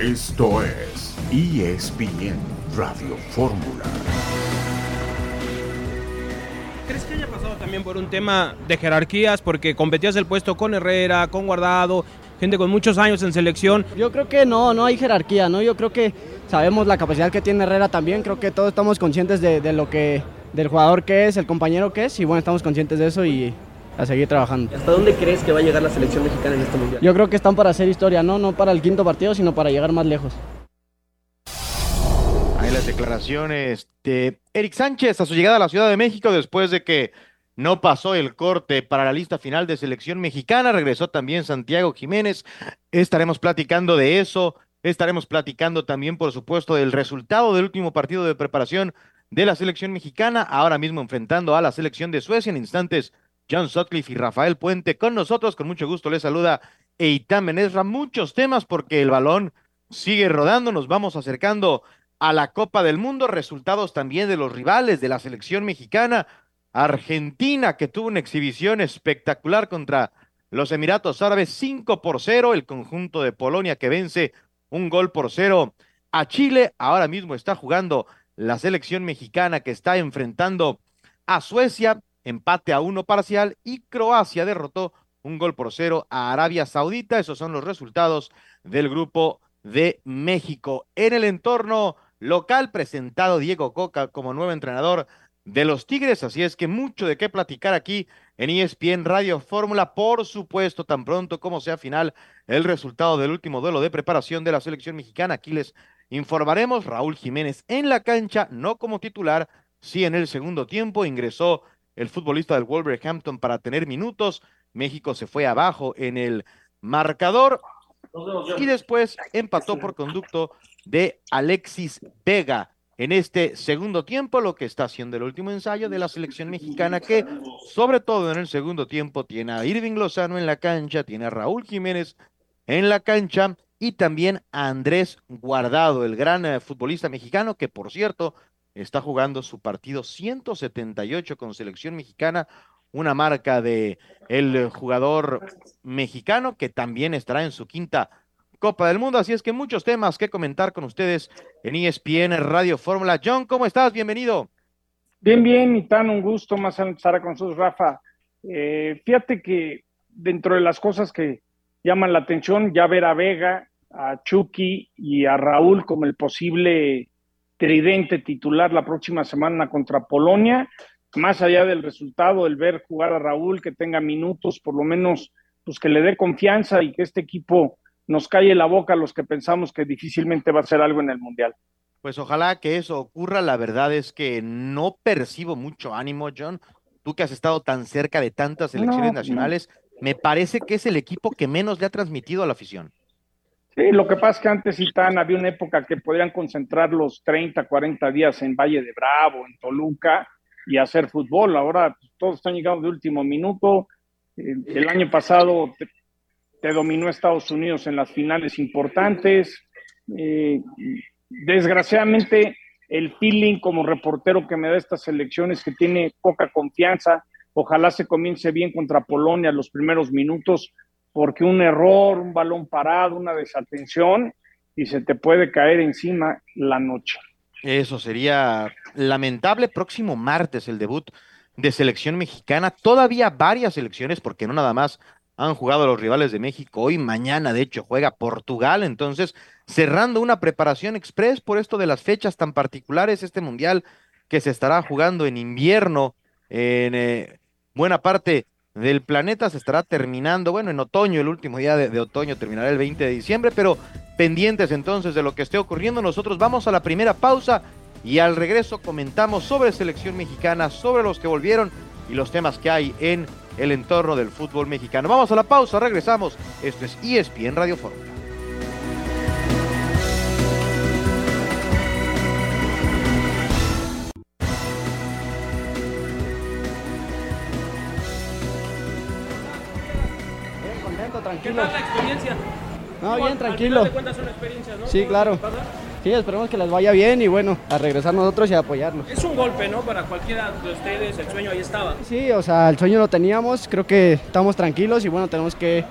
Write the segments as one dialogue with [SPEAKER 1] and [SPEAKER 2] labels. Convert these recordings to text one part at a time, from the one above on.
[SPEAKER 1] Esto es ESPN Radio Fórmula.
[SPEAKER 2] ¿Crees que haya pasado también por un tema de jerarquías? Porque competías el puesto con Herrera, con Guardado, gente con muchos años en selección.
[SPEAKER 3] Yo creo que no, no hay jerarquía, ¿no? Yo creo que sabemos la capacidad que tiene Herrera también, creo que todos estamos conscientes de, de lo que, del jugador que es, el compañero que es, y bueno, estamos conscientes de eso y a seguir trabajando.
[SPEAKER 4] ¿Hasta dónde crees que va a llegar la selección mexicana en este mundial?
[SPEAKER 3] Yo creo que están para hacer historia, ¿no? No para el quinto partido, sino para llegar más lejos.
[SPEAKER 5] Ahí las declaraciones de Eric Sánchez a su llegada a la Ciudad de México después de que no pasó el corte para la lista final de selección mexicana. Regresó también Santiago Jiménez. Estaremos platicando de eso. Estaremos platicando también, por supuesto, del resultado del último partido de preparación de la selección mexicana, ahora mismo enfrentando a la selección de Suecia en instantes. John Sutcliffe y Rafael Puente con nosotros. Con mucho gusto les saluda Eitan Benesra. Muchos temas porque el balón sigue rodando. Nos vamos acercando a la Copa del Mundo. Resultados también de los rivales de la selección mexicana. Argentina, que tuvo una exhibición espectacular contra los Emiratos Árabes, 5 por 0. El conjunto de Polonia que vence un gol por cero a Chile. Ahora mismo está jugando la selección mexicana que está enfrentando a Suecia empate a uno parcial y Croacia derrotó un gol por cero a Arabia Saudita. Esos son los resultados del grupo de México. En el entorno local, presentado Diego Coca como nuevo entrenador de los Tigres, así es que mucho de qué platicar aquí en ESPN Radio Fórmula, por supuesto, tan pronto como sea final el resultado del último duelo de preparación de la selección mexicana. Aquí les informaremos, Raúl Jiménez en la cancha, no como titular, sí en el segundo tiempo, ingresó el futbolista del Wolverhampton para tener minutos. México se fue abajo en el marcador y después empató por conducto de Alexis Vega en este segundo tiempo, lo que está haciendo el último ensayo de la selección mexicana, que sobre todo en el segundo tiempo tiene a Irving Lozano en la cancha, tiene a Raúl Jiménez en la cancha y también a Andrés Guardado, el gran eh, futbolista mexicano, que por cierto está jugando su partido 178 con selección mexicana, una marca de el jugador mexicano que también estará en su quinta Copa del Mundo, así es que muchos temas que comentar con ustedes en ESPN Radio Fórmula. John, ¿cómo estás? Bienvenido.
[SPEAKER 6] Bien, bien, y tan un gusto más estar con sus Rafa. Eh, fíjate que dentro de las cosas que llaman la atención, ya ver a Vega, a Chucky y a Raúl como el posible tridente titular la próxima semana contra Polonia, más allá del resultado, el ver jugar a Raúl, que tenga minutos, por lo menos, pues que le dé confianza y que este equipo nos calle la boca a los que pensamos que difícilmente va a ser algo en el Mundial.
[SPEAKER 5] Pues ojalá que eso ocurra. La verdad es que no percibo mucho ánimo, John. Tú que has estado tan cerca de tantas selecciones nacionales, me parece que es el equipo que menos le ha transmitido a la afición.
[SPEAKER 6] Sí, lo que pasa es que antes y tan había una época que podrían concentrar los 30, 40 días en Valle de Bravo, en Toluca y hacer fútbol. Ahora pues, todos están llegando de último minuto. El año pasado te, te, dominó Estados Unidos en las finales importantes. Eh, desgraciadamente, el feeling como reportero que me da estas elecciones que tiene poca confianza. Ojalá se comience bien contra Polonia los primeros minutos porque un error, un balón parado, una desatención y se te puede caer encima la noche.
[SPEAKER 5] Eso sería lamentable. Próximo martes el debut de selección mexicana. Todavía varias selecciones, porque no nada más han jugado los rivales de México. Hoy, mañana, de hecho, juega Portugal. Entonces, cerrando una preparación express por esto de las fechas tan particulares, este mundial que se estará jugando en invierno en eh, buena parte del planeta se estará terminando, bueno, en otoño, el último día de, otoño terminará el 20 de diciembre, pero pendientes entonces de lo que esté ocurriendo, nosotros vamos a la primera pausa y al regreso comentamos sobre selección mexicana, sobre los que volvieron y los temas que hay en el entorno del fútbol mexicano. Vamos a la pausa, regresamos. Esto es ESPN Radio Fórmula.
[SPEAKER 2] ¿Qué tal la experiencia?
[SPEAKER 3] No, bien, tranquilo.
[SPEAKER 2] De cuentas son experiencias, ¿no?
[SPEAKER 3] Sí, claro. Sí, esperemos que les vaya bien y bueno, a regresar nosotros y a apoyarnos.
[SPEAKER 2] Es un golpe, ¿no? Para cualquiera de ustedes, el sueño ahí estaba.
[SPEAKER 3] Sí, o sea, el sueño lo teníamos, creo que estamos tranquilos y bueno, tenemos que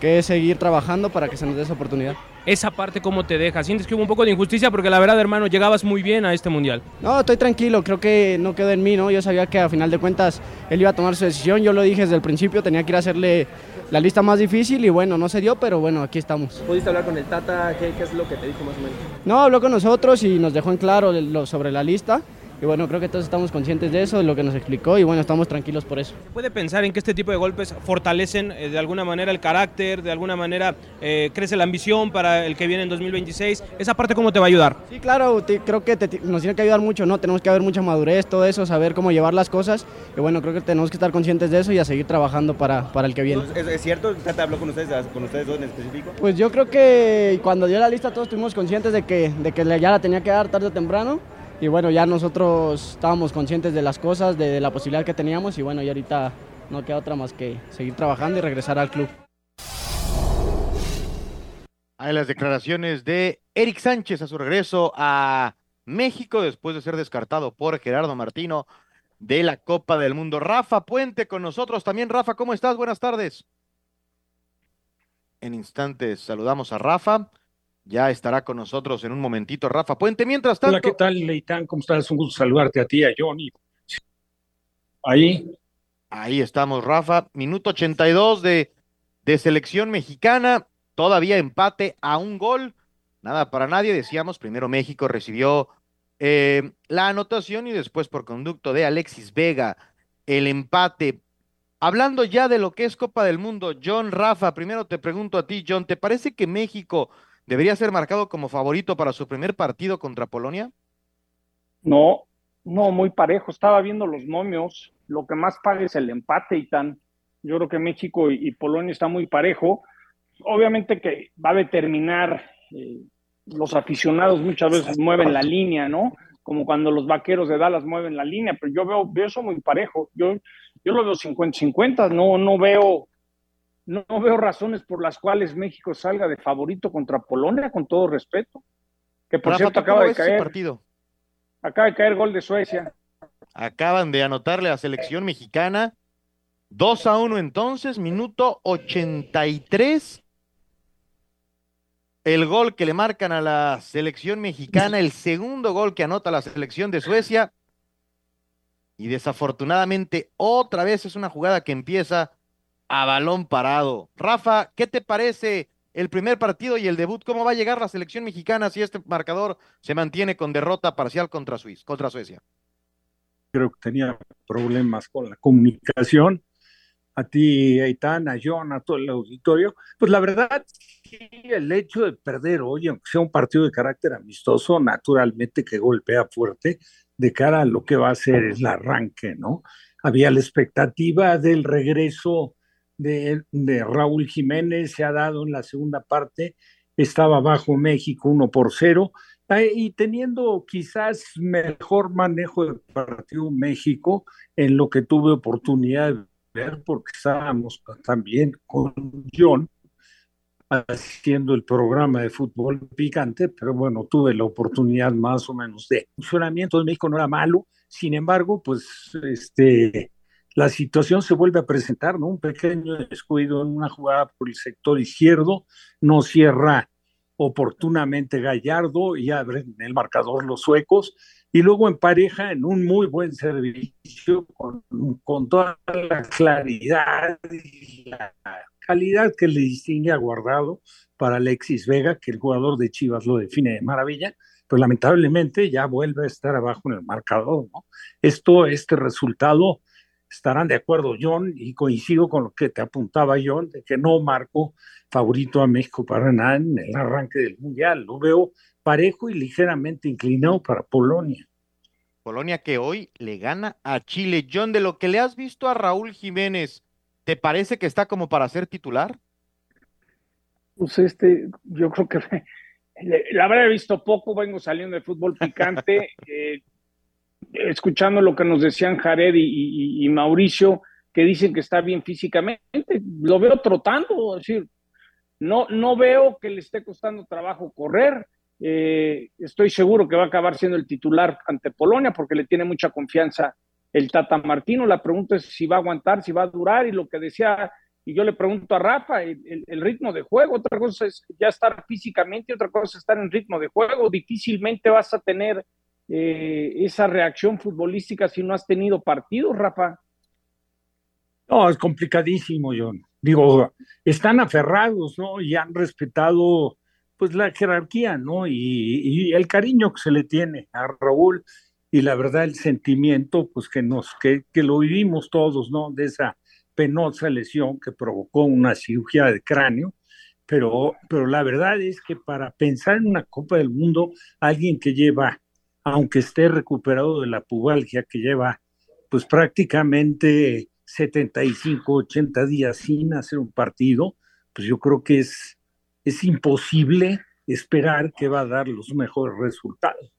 [SPEAKER 3] que seguir trabajando para que se nos dé esa oportunidad.
[SPEAKER 2] Esa parte, ¿cómo te deja? ¿Sientes que hubo un poco de injusticia? Porque la verdad, hermano, llegabas muy bien a este mundial.
[SPEAKER 3] No, estoy tranquilo, creo que no quedó en mí, ¿no? Yo sabía que a final de cuentas él iba a tomar su decisión, yo lo dije desde el principio, tenía que ir a hacerle la lista más difícil y bueno, no se dio, pero bueno, aquí estamos.
[SPEAKER 4] ¿Pudiste hablar con el Tata? ¿Qué, qué es lo que te dijo más o menos?
[SPEAKER 3] No, habló con nosotros y nos dejó en claro lo, sobre la lista. Y bueno, creo que todos estamos conscientes de eso, de lo que nos explicó y bueno, estamos tranquilos por eso.
[SPEAKER 2] ¿Se puede pensar en que este tipo de golpes fortalecen eh, de alguna manera el carácter, de alguna manera eh, crece la ambición para el que viene en 2026? ¿Esa parte cómo te va a ayudar?
[SPEAKER 3] Sí, claro, te, creo que te, nos tiene que ayudar mucho, ¿no? Tenemos que haber mucha madurez, todo eso, saber cómo llevar las cosas. Y bueno, creo que tenemos que estar conscientes de eso y a seguir trabajando para, para el que viene.
[SPEAKER 7] ¿Es, es cierto? ¿Tata habló con ustedes, con ustedes dos en específico?
[SPEAKER 3] Pues yo creo que cuando dio la lista todos estuvimos conscientes de que, de que ya la tenía que dar tarde o temprano y bueno, ya nosotros estábamos conscientes de las cosas, de, la posibilidad que teníamos y bueno, y ahorita no queda otra más que seguir trabajando y regresar al club.
[SPEAKER 5] Hay las declaraciones de Eric Sánchez a su regreso a México después de ser descartado por Gerardo Martino de la Copa del Mundo. Rafa Puente con nosotros también. Rafa, ¿cómo estás? Buenas tardes. En instantes saludamos a Rafa. Ya estará con nosotros en un momentito Rafa Puente. Mientras tanto.
[SPEAKER 8] Hola, ¿qué tal, Leitán? ¿Cómo estás? Un gusto saludarte a ti, a Johnny. Ahí.
[SPEAKER 5] Ahí estamos, Rafa. Minuto 82 de, de selección mexicana. Todavía empate a un gol. Nada para nadie. Decíamos, primero México recibió eh, la anotación y después por conducto de Alexis Vega el empate. Hablando ya de lo que es Copa del Mundo, John Rafa, primero te pregunto a ti, John, ¿te parece que México ¿Debería ser marcado como favorito para su primer partido contra Polonia?
[SPEAKER 6] No, no, muy parejo. Estaba viendo los momios. Lo que más paga es el empate y tan. Yo creo que México y, Polonia está muy parejo. Obviamente que va a determinar, eh, los aficionados muchas veces mueven la línea, ¿no? Como cuando los vaqueros de Dallas mueven la línea, pero yo veo, veo eso muy parejo. Yo, yo lo veo 50-50, no, no veo no veo razones por las cuales México salga de favorito contra Polonia, con todo respeto. Que por cierto acaba de caer. Partido? Acaba de caer gol de Suecia.
[SPEAKER 5] Acaban de anotarle a la selección mexicana 2 a 1 entonces, minuto 83. El gol que le marcan a la selección mexicana, el segundo gol que anota la selección de Suecia. Y desafortunadamente otra vez es una jugada que empieza a balón parado. Rafa, ¿qué te parece el primer partido y el debut? ¿Cómo va a llegar la selección mexicana si este marcador se mantiene con derrota parcial contra, Suiza, Suecia?
[SPEAKER 8] Creo que tenía problemas con la comunicación. A ti, Aitán, a John, a todo el auditorio. Pues la verdad, el hecho de perder hoy, aunque sea un partido de carácter amistoso, naturalmente que golpea fuerte de cara a lo que va a ser el arranque, ¿no? Había la expectativa del regreso de, Raúl Jiménez se ha dado en la segunda parte, estaba bajo México 1 por 0 eh, y teniendo quizás mejor manejo del partido México en lo que tuve oportunidad de ver, porque estábamos también con John haciendo el programa de fútbol picante, pero bueno, tuve la oportunidad más o menos de funcionamiento de México no era malo, sin embargo, pues este la situación se vuelve a presentar, ¿no? Un pequeño descuido en una jugada por el sector izquierdo, no cierra oportunamente Gallardo y abren el marcador los suecos, y luego en pareja en un muy buen servicio, con, con toda la claridad y la calidad que le distingue a Guardado para Alexis Vega, que el jugador de Chivas lo define de maravilla, pero lamentablemente ya vuelve a estar abajo en el marcador, ¿no? Esto, este resultado estarán de acuerdo John y coincido con lo que te apuntaba John de que no marco favorito a México para nada en el arranque del mundial. Lo veo parejo y ligeramente inclinado para Polonia.
[SPEAKER 5] Polonia que hoy le gana a Chile. John, de lo que le has visto a Raúl Jiménez, ¿te parece que está como para ser titular?
[SPEAKER 6] Pues este, yo creo que la he visto poco, vengo saliendo de fútbol picante. Eh, escuchando lo que nos decían Jared y, Mauricio, que dicen que está bien físicamente, lo veo trotando, es decir, no, no veo que le esté costando trabajo correr. Eh, estoy seguro que va a acabar siendo el titular ante Polonia porque le tiene mucha confianza el Tata Martino. La pregunta es si va a aguantar, si va a durar y lo que decía Y yo le pregunto a Rafa, el, el, ritmo de juego, otra cosa es ya estar físicamente, otra cosa es estar en ritmo de juego. Difícilmente vas a tener eh, esa reacción futbolística si no has tenido partidos, Rafa.
[SPEAKER 8] No, es complicadísimo, John. Digo, están aferrados, ¿no? Y han respetado, pues, la jerarquía, ¿no? Y, y el cariño que se le tiene a Raúl y la verdad el sentimiento, pues, que nos, que, que lo vivimos todos, ¿no? De esa penosa lesión que provocó una cirugía de cráneo, pero, pero la verdad es que para pensar en una Copa del Mundo, alguien que lleva, aunque esté recuperado de la pubalgia, que lleva pues prácticamente 75, 80 días sin hacer un partido, pues yo creo que es, es imposible esperar que va a dar los mejores resultados.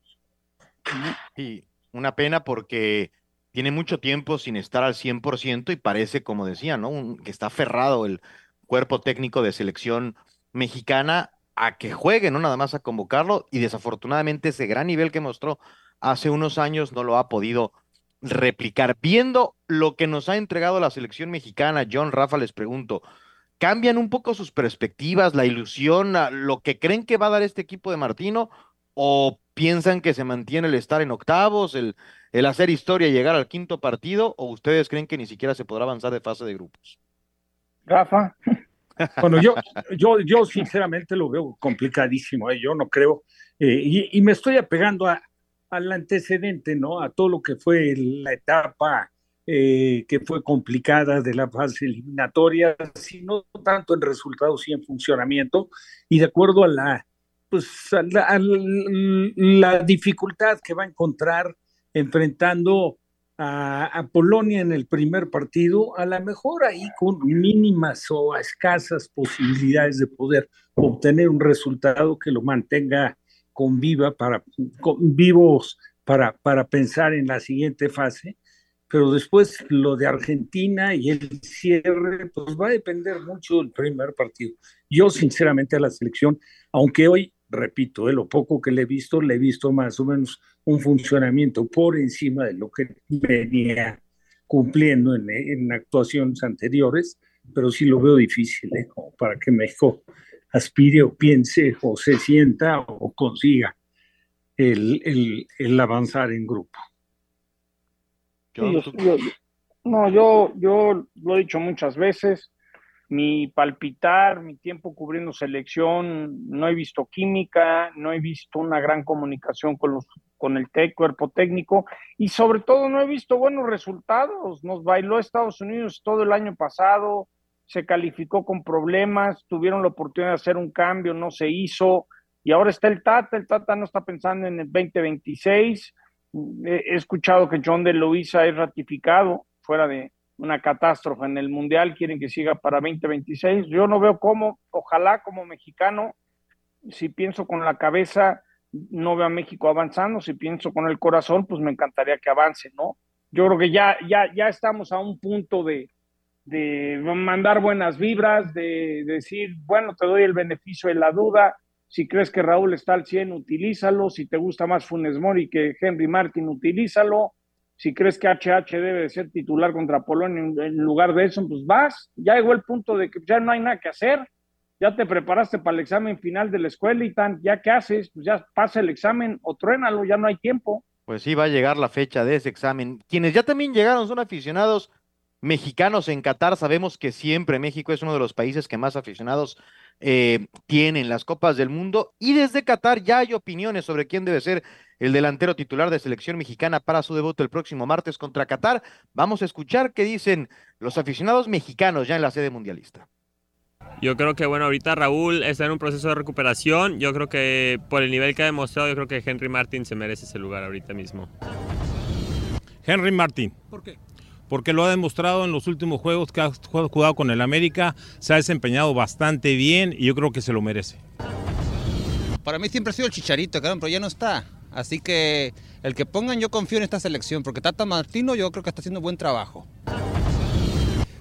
[SPEAKER 5] Y una pena porque tiene mucho tiempo sin estar al 100% y parece, como decía, ¿no? que está aferrado el cuerpo técnico de selección mexicana a que juegue, no nada más a convocarlo, y desafortunadamente ese gran nivel que mostró hace unos años no lo ha podido replicar. Viendo lo que nos ha entregado la selección mexicana, John Rafa, les pregunto, ¿cambian un poco sus perspectivas, la ilusión, lo que creen que va a dar este equipo de Martino? ¿O piensan que se mantiene el estar en octavos, el, el hacer historia y llegar al quinto partido, o ustedes creen que ni siquiera se podrá avanzar de fase de grupos?
[SPEAKER 6] Rafa.
[SPEAKER 8] Bueno, yo, yo, yo sinceramente lo veo complicadísimo, ¿eh? yo no creo, eh, y, y, me estoy apegando a, al antecedente, ¿no? A todo lo que fue la etapa eh, que fue complicada de la fase eliminatoria, sino tanto en resultados y en funcionamiento, y de acuerdo a la, pues, a la, a la dificultad que va a encontrar enfrentando a, a, Polonia en el primer partido, a lo mejor ahí con mínimas o escasas posibilidades de poder obtener un resultado que lo mantenga con viva para, con vivos para, para pensar en la siguiente fase. Pero después lo de Argentina y el cierre, pues va a depender mucho del primer partido. Yo sinceramente a la selección, aunque hoy repito, de lo poco que le he visto, le he visto más o menos un funcionamiento por encima de lo que venía cumpliendo en, en actuaciones anteriores, pero sí lo veo difícil, ¿eh? Como para que México aspire o piense o se sienta o consiga el, el, el avanzar en grupo.
[SPEAKER 6] Sí, yo, yo, no, yo, yo lo he dicho muchas veces, mi palpitar, mi tiempo cubriendo selección, no he visto química, no he visto una gran comunicación con, los, con el cuerpo técnico y sobre todo no he visto buenos resultados. Nos bailó Estados Unidos todo el año pasado, se calificó con problemas, tuvieron la oportunidad de hacer un cambio, no se hizo y ahora está el Tata, el Tata no está pensando en el 2026. He escuchado que John de Luisa es ratificado fuera de, una catástrofe en el Mundial, quieren que siga para 2026. Yo no veo cómo, ojalá como mexicano, si pienso con la cabeza, no veo a México avanzando, si pienso con el corazón, pues me encantaría que avance, ¿no? Yo creo que ya, ya, ya estamos a un punto de, de mandar buenas vibras, de, de decir, bueno, te doy el beneficio de la duda, si crees que Raúl está al 100, utilízalo, si te gusta más Funes Mori que Henry Martin, utilízalo, si crees que HH debe de ser titular contra Polonia en, lugar de eso, pues vas. Ya llegó el punto de que ya no hay nada que hacer. Ya te preparaste para el examen final de la escuela y tan, ya qué haces, pues ya pasa el examen o truénalo, ya no hay tiempo.
[SPEAKER 5] Pues sí, va a llegar la fecha de ese examen. Quienes ya también llegaron son aficionados mexicanos en Qatar. Sabemos que siempre México es uno de los países que más aficionados eh, tienen las Copas del Mundo y desde Qatar ya hay opiniones sobre quién debe ser el delantero titular de selección mexicana para su debut el próximo martes contra Qatar. Vamos a escuchar qué dicen los aficionados mexicanos ya en la sede mundialista.
[SPEAKER 9] Yo creo que bueno, ahorita Raúl está en un proceso de recuperación. Yo creo que por el nivel que ha demostrado, yo creo que Henry Martin se merece ese lugar ahorita mismo.
[SPEAKER 10] Henry Martin.
[SPEAKER 2] ¿Por qué?
[SPEAKER 10] Porque lo ha demostrado en los últimos juegos que ha jugado con el América, se ha desempeñado bastante bien y yo creo que se lo merece.
[SPEAKER 11] Para mí siempre ha sido el chicharito, claro, pero ya no está. Así que el que pongan yo confío en esta selección, porque Tata Martino yo creo que está haciendo buen trabajo.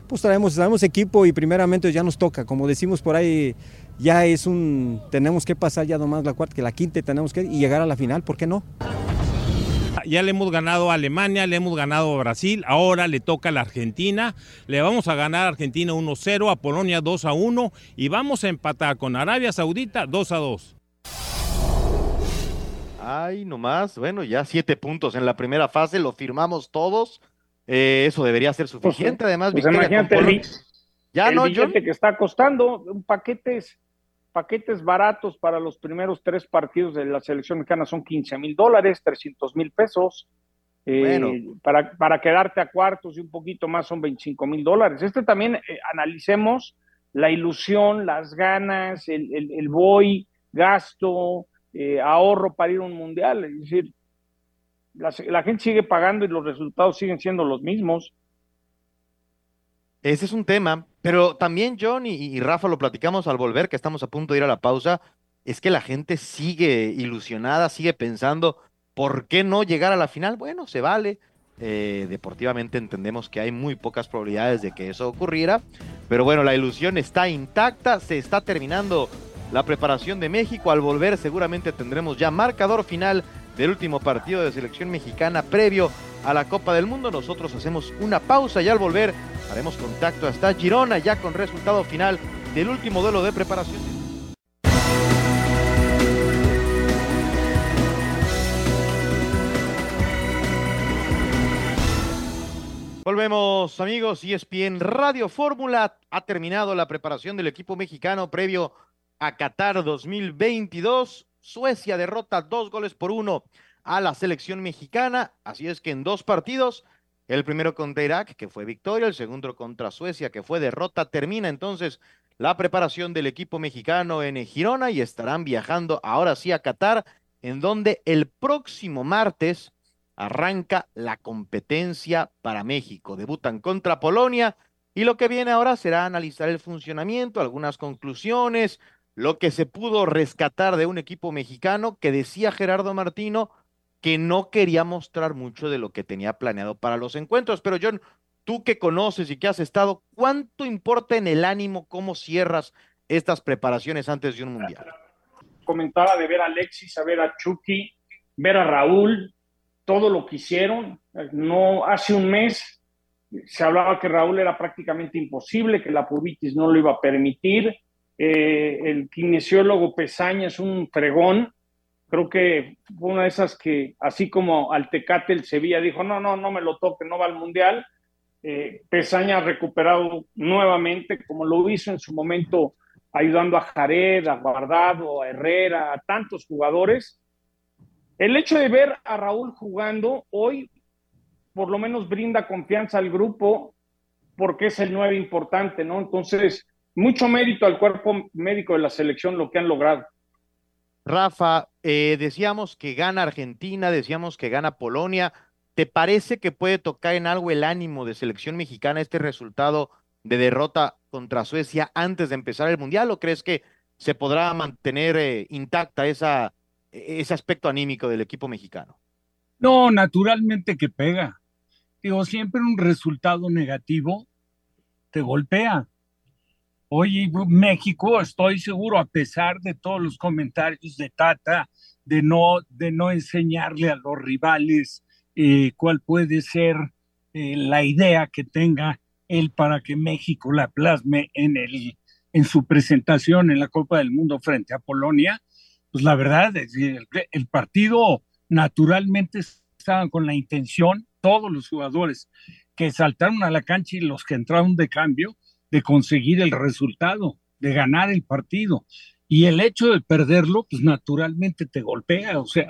[SPEAKER 12] Pues traemos, traemos equipo y primeramente ya nos toca, como decimos por ahí, ya es un, tenemos que pasar ya nomás la cuarta, que la quinta tenemos que y llegar a la final, ¿por qué no?
[SPEAKER 10] Ya le hemos ganado a Alemania, le hemos ganado a Brasil, ahora le toca a la Argentina, le vamos a ganar a Argentina 1-0, a Polonia 2-1 y vamos a empatar con Arabia Saudita 2-2.
[SPEAKER 5] Ay, nomás, bueno, ya siete puntos en la primera fase, lo firmamos todos. Eh, eso debería ser suficiente, además.
[SPEAKER 6] Pues
[SPEAKER 5] victoria con
[SPEAKER 6] imagínate el,
[SPEAKER 5] Ya
[SPEAKER 6] el
[SPEAKER 5] no,
[SPEAKER 6] billete
[SPEAKER 5] John.
[SPEAKER 6] que está costando, un paquetes, paquetes baratos para los primeros tres partidos de la selección mexicana son 15 mil dólares, 300 mil pesos. Eh,
[SPEAKER 5] Bueno.
[SPEAKER 6] para, para quedarte a cuartos y un poquito más son 25 mil dólares. Este también eh, analicemos la ilusión, las ganas, el, el- el voy, gasto, eh, ahorro para ir a un mundial. Es decir, la, la gente sigue pagando y los resultados siguen siendo los mismos.
[SPEAKER 5] Ese es un tema, pero también John y, Rafa lo platicamos al volver, que estamos a punto de ir a la pausa, es que la gente sigue ilusionada, sigue pensando, ¿por qué no llegar a la final? Bueno, se vale. Eh, deportivamente entendemos que hay muy pocas probabilidades de que eso ocurriera, pero bueno, la ilusión está intacta, se está terminando la preparación de México, al volver seguramente tendremos ya marcador final del último partido de selección mexicana previo a la Copa del Mundo. Nosotros hacemos una pausa y al volver haremos contacto hasta Girona ya con resultado final del último duelo de preparación. Volvemos amigos, E ESPN Radio Fórmula ha terminado la preparación del equipo mexicano previo a Qatar 2022. Suecia derrota dos goles por uno a la selección mexicana, así es que en dos partidos, el primero contra Irak, que fue victoria, el segundo contra Suecia, que fue derrota, termina entonces la preparación del equipo mexicano en Girona y estarán viajando ahora sí a Qatar, en donde el próximo martes arranca la competencia para México. Debutan contra Polonia y lo que viene ahora será analizar el funcionamiento, algunas conclusiones, lo que se pudo rescatar de un equipo mexicano que decía Gerardo Martino que no quería mostrar mucho de lo que tenía planeado para los encuentros. Pero John, tú que conoces y que has estado, ¿cuánto importa en el ánimo cómo cierras estas preparaciones antes de un mundial?
[SPEAKER 6] comentaba de ver a Alexis, a ver a Chucky, ver a Raúl, todo lo que hicieron. No, hace un mes se hablaba que Raúl era prácticamente imposible, que la pubitis no lo iba a permitir. Eh, el kinesiólogo Pesaña es un fregón. Creo que fue una de esas que, así como al Tecate el Sevilla dijo, no, no, no me lo toque, no va al Mundial. Eh, Pesaña ha recuperado nuevamente, como lo hizo en su momento ayudando a Jared, a Guardado, a Herrera, a tantos jugadores. El hecho de ver a Raúl jugando hoy, por lo menos brinda confianza al grupo, porque es el nueve importante, ¿no? Entonces, mucho mérito al cuerpo médico de la selección, lo que han logrado.
[SPEAKER 5] Rafa, eh, decíamos que gana Argentina, decíamos que gana Polonia. ¿Te parece que puede tocar en algo el ánimo de selección mexicana este resultado de derrota contra Suecia antes de empezar el Mundial o crees que se podrá mantener eh, intacta esa, ese aspecto anímico del equipo mexicano?
[SPEAKER 8] No, naturalmente que pega. Digo, siempre un resultado negativo te golpea. Hoy México, estoy seguro, a pesar de todos los comentarios de Tata, de no, de no enseñarle a los rivales eh, cuál puede ser eh, la idea que tenga él para que México la plasme en, el, en su presentación en la Copa del Mundo frente a Polonia, pues la verdad es que el, el partido naturalmente estaban con la intención, todos los jugadores que saltaron a la cancha y los que entraron de cambio, de conseguir el resultado, de ganar el partido. Y el hecho de perderlo, pues naturalmente te golpea, o sea,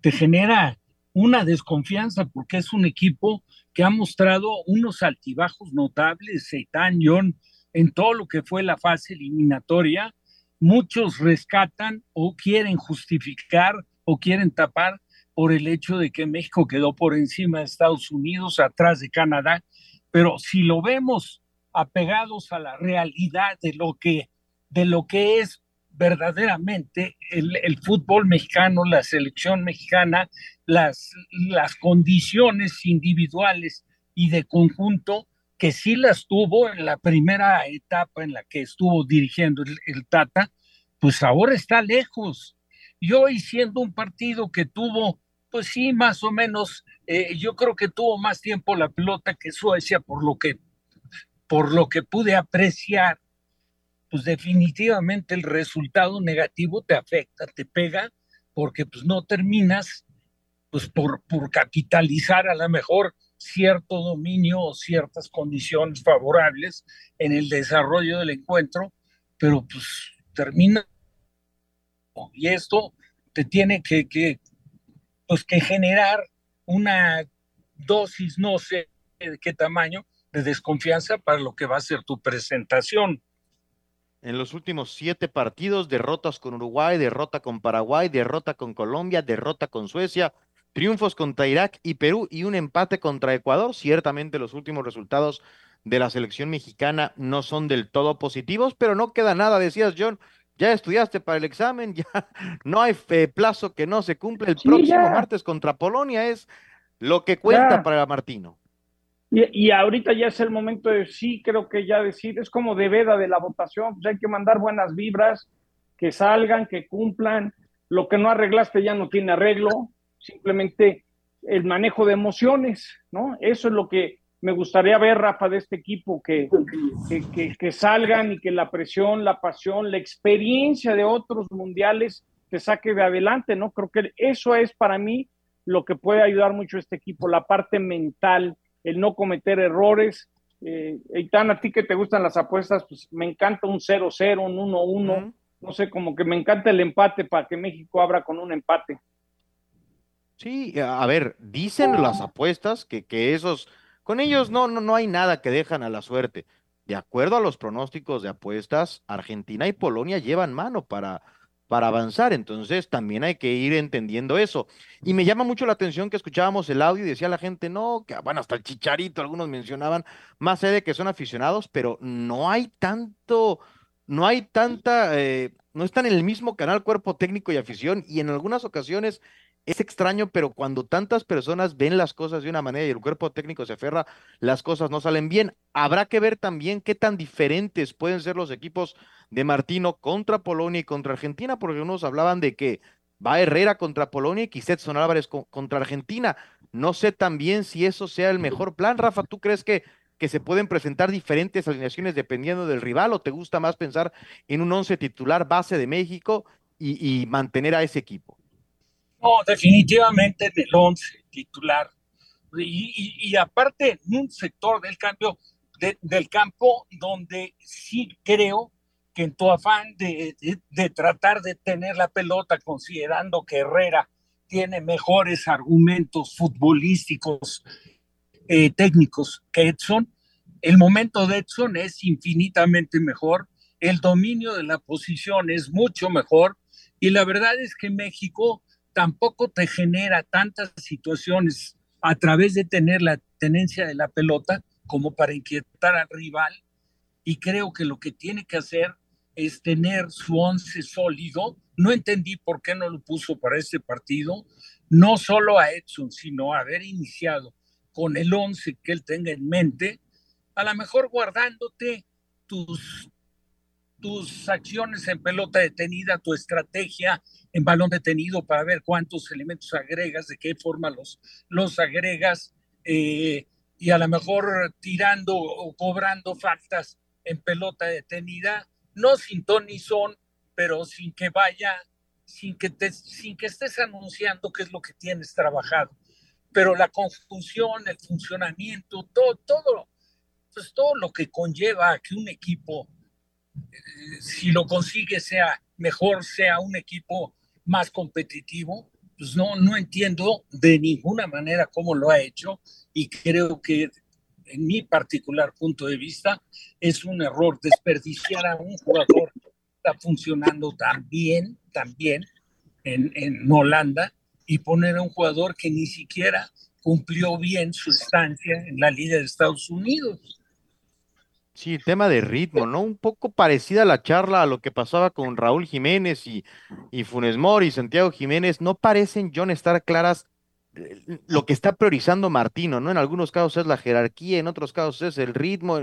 [SPEAKER 8] te genera una desconfianza porque es un equipo que ha mostrado unos altibajos notables, Seitan, John, en todo lo que fue la fase eliminatoria. Muchos rescatan o quieren justificar o quieren tapar por el hecho de que México quedó por encima de Estados Unidos, atrás de Canadá. Pero si lo vemos apegados a la realidad de lo que, de lo que es verdaderamente el, el, fútbol mexicano, la selección mexicana, las, las condiciones individuales y de conjunto que sí las tuvo en la primera etapa en la que estuvo dirigiendo el, el Tata, pues ahora está lejos. Y hoy siendo un partido que tuvo Pues sí, más o menos. Eh, yo creo que tuvo más tiempo la pelota que Suecia, por lo que, por lo que pude apreciar. Pues definitivamente el resultado negativo te afecta, te pega, porque pues no terminas pues por, por capitalizar a lo mejor cierto dominio o ciertas condiciones favorables en el desarrollo del encuentro, pero pues termina y esto te tiene que, que, pues, que generar una dosis, no sé de qué tamaño, de desconfianza para lo que va a ser tu presentación.
[SPEAKER 5] En los últimos siete partidos, derrotas con Uruguay, derrota con Paraguay, derrota con Colombia, derrota con Suecia, triunfos contra Irak y Perú y un empate contra Ecuador. Ciertamente los últimos resultados de la selección mexicana no son del todo positivos, pero no queda nada, decías John, ya estudiaste para el examen, ya no hay plazo que no se cumple. El próximo martes contra Polonia es lo que cuenta para Martino.
[SPEAKER 6] Y, ahorita ya es el momento de sí, creo que ya decir, es como de veda de la votación, pues hay que mandar buenas vibras, que salgan, que cumplan. Lo que no arreglaste ya no tiene arreglo, simplemente el manejo de emociones, ¿no? Eso es lo que me gustaría ver, Rafa, de este equipo, que, que, salgan y que la presión, la pasión, la experiencia de otros mundiales te saque de adelante, ¿no? Creo que eso es para mí lo que puede ayudar mucho a este equipo, la parte mental, el no cometer errores. Eh, Eitan, a ti que te gustan las apuestas, pues me encanta un 0-0, un 1-1, no sé, como que me encanta el empate para que México abra con un empate.
[SPEAKER 5] Sí, a ver, dicen las apuestas que, que esos con ellos no, no, no hay nada que dejan a la suerte. De acuerdo a los pronósticos de apuestas, Argentina y Polonia llevan mano para, para avanzar. Entonces también hay que ir entendiendo eso. Y me llama mucho la atención que escuchábamos el audio y decía la gente, no, que bueno, hasta el chicharito, algunos mencionaban, más sé de que son aficionados, pero no hay tanto, no hay tanta, eh, no están en el mismo canal cuerpo técnico y afición y en algunas ocasiones es extraño, pero cuando tantas personas ven las cosas de una manera y el cuerpo técnico se aferra, las cosas no salen bien. Habrá que ver también qué tan diferentes pueden ser los equipos de Martino contra Polonia y contra Argentina, porque unos hablaban de que va Herrera contra Polonia y Quistetson Álvarez contra Argentina. No sé también si eso sea el mejor plan. Rafa, ¿tú crees que, que se pueden presentar diferentes alineaciones dependiendo del rival o te gusta más pensar en un once titular base de México y mantener a ese equipo?
[SPEAKER 8] No, definitivamente en el 11 titular. Y, aparte, en un sector del cambio del campo donde sí creo que en tu afán de, tratar de tener la pelota, considerando que Herrera tiene mejores argumentos futbolísticos, eh, técnicos que Edson, el momento de Edson es infinitamente mejor, el dominio de la posición es mucho mejor y la verdad es que México tampoco te genera tantas situaciones a través de tener la tenencia de la pelota como para inquietar al rival. Y creo que lo que tiene que hacer es tener su once sólido. No entendí por qué no lo puso para este partido, no solo a Edson, sino haber iniciado con el once que él tenga en mente, a lo mejor guardándote tus tus acciones en pelota detenida, tu estrategia en balón detenido para ver cuántos elementos agregas, de qué forma los, los agregas, eh, y a lo mejor tirando o cobrando faltas en pelota detenida, no sin ton ni son, pero sin que vaya, sin que, te, sin que estés anunciando qué es lo que tienes trabajado. Pero la conjunción, el funcionamiento, todo, todo, pues todo lo que conlleva a que un equipo si lo consigue sea mejor, sea un equipo más competitivo, pues no, no entiendo de ninguna manera cómo lo ha hecho y creo que en mi particular punto de vista es un error desperdiciar a un jugador que está funcionando tan bien, tan bien en, en Holanda y poner a un jugador que ni siquiera cumplió bien su estancia en la Liga de Estados Unidos.
[SPEAKER 5] Sí, tema de ritmo, ¿no? Un poco parecida a la charla a lo que pasaba con Raúl Jiménez y, y Funes Mori y Santiago Jiménez. No parecen, John, estar claras eh, lo que está priorizando Martino, ¿no? En algunos casos es la jerarquía, en otros casos es el ritmo.